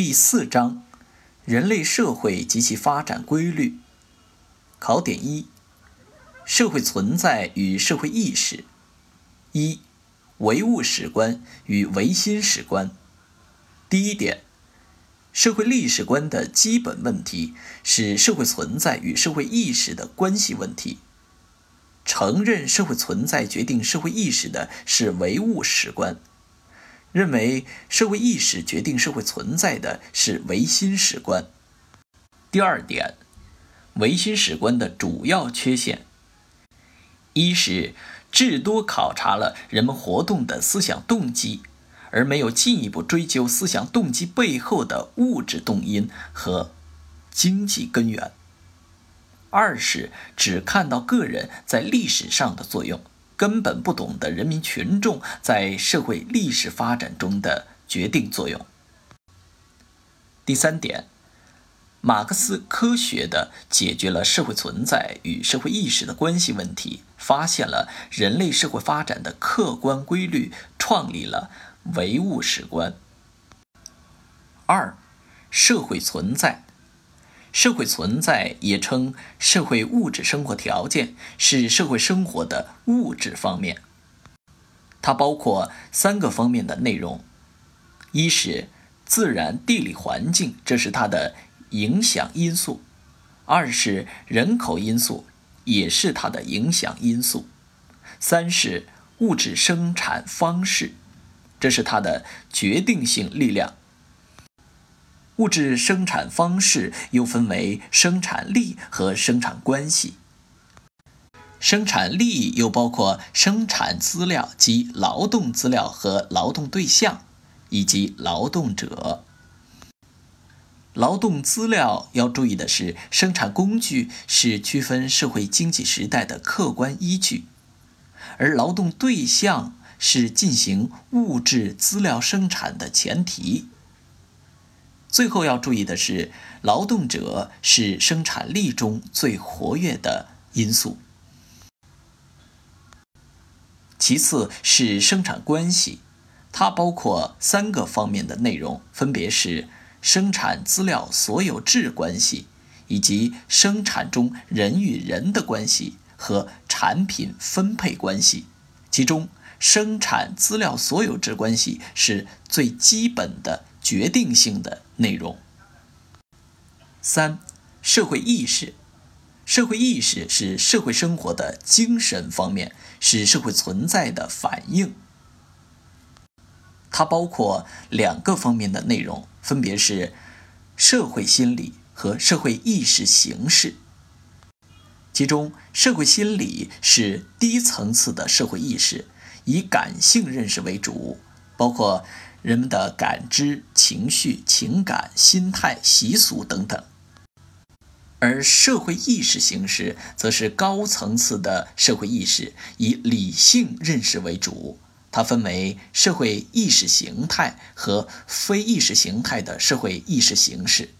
第四章：人类社会及其发展规律。考点一：社会存在与社会意识。一、唯物史观与唯心史观。第一点，社会历史观的基本问题是社会存在与社会意识的关系问题。承认社会存在决定社会意识的是唯物史观。认为社会意识决定社会存在的是唯心史观。第二点，唯心史观的主要缺陷：一是至多考察了人们活动的思想动机，而没有进一步追究思想动机背后的物质动因和经济根源；二是只看到个人在历史上的作用。根本不懂得人民群众在社会历史发展中的决定作用。第三点，马克思科学的解决了社会存在与社会意识的关系问题，发现了人类社会发展的客观规律，创立了唯物史观。二，社会存在。社会存在也称社会物质生活条件，是社会生活的物质方面。它包括三个方面的内容：一是自然地理环境，这是它的影响因素；二是人口因素，也是它的影响因素；三是物质生产方式，这是它的决定性力量。物质生产方式又分为生产力和生产关系。生产力又包括生产资料及劳动资料和劳动对象，以及劳动者。劳动资料要注意的是，生产工具是区分社会经济时代的客观依据，而劳动对象是进行物质资料生产的前提。最后要注意的是，劳动者是生产力中最活跃的因素。其次是生产关系，它包括三个方面的内容，分别是生产资料所有制关系，以及生产中人与人的关系和产品分配关系。其中，生产资料所有制关系是最基本的。决定性的内容。三、社会意识。社会意识是社会生活的精神方面，是社会存在的反应。它包括两个方面的内容，分别是社会心理和社会意识形式。其中，社会心理是低层次的社会意识，以感性认识为主，包括。人们的感知、情绪、情感、心态、习俗等等，而社会意识形式则是高层次的社会意识，以理性认识为主。它分为社会意识形态和非意识形态的社会意识形式。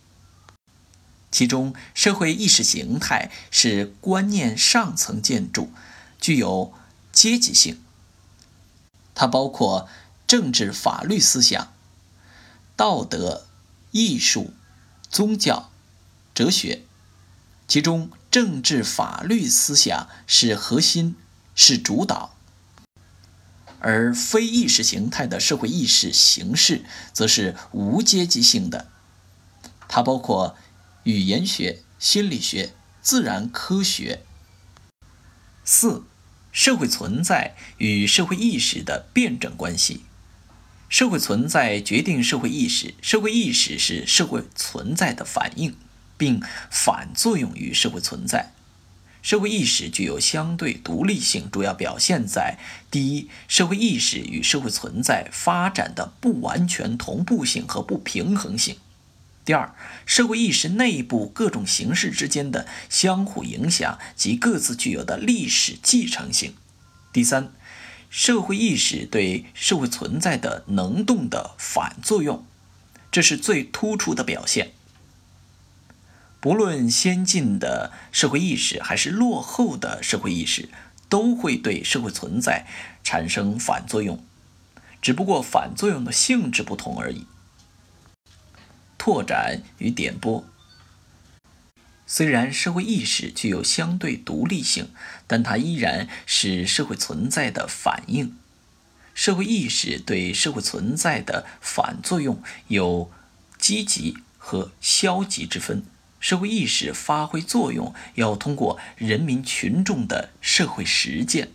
其中，社会意识形态是观念上层建筑，具有阶级性。它包括。政治、法律思想、道德、艺术、宗教、哲学，其中政治法律思想是核心，是主导；而非意识形态的社会意识形式则是无阶级性的，它包括语言学、心理学、自然科学。四、社会存在与社会意识的辩证关系。社会存在决定社会意识，社会意识是社会存在的反应，并反作用于社会存在。社会意识具有相对独立性，主要表现在：第一，社会意识与社会存在发展的不完全同步性和不平衡性；第二，社会意识内部各种形式之间的相互影响及各自具有的历史继承性；第三。社会意识对社会存在的能动的反作用，这是最突出的表现。不论先进的社会意识还是落后的社会意识，都会对社会存在产生反作用，只不过反作用的性质不同而已。拓展与点拨。虽然社会意识具有相对独立性，但它依然是社会存在的反应。社会意识对社会存在的反作用有积极和消极之分。社会意识发挥作用要通过人民群众的社会实践。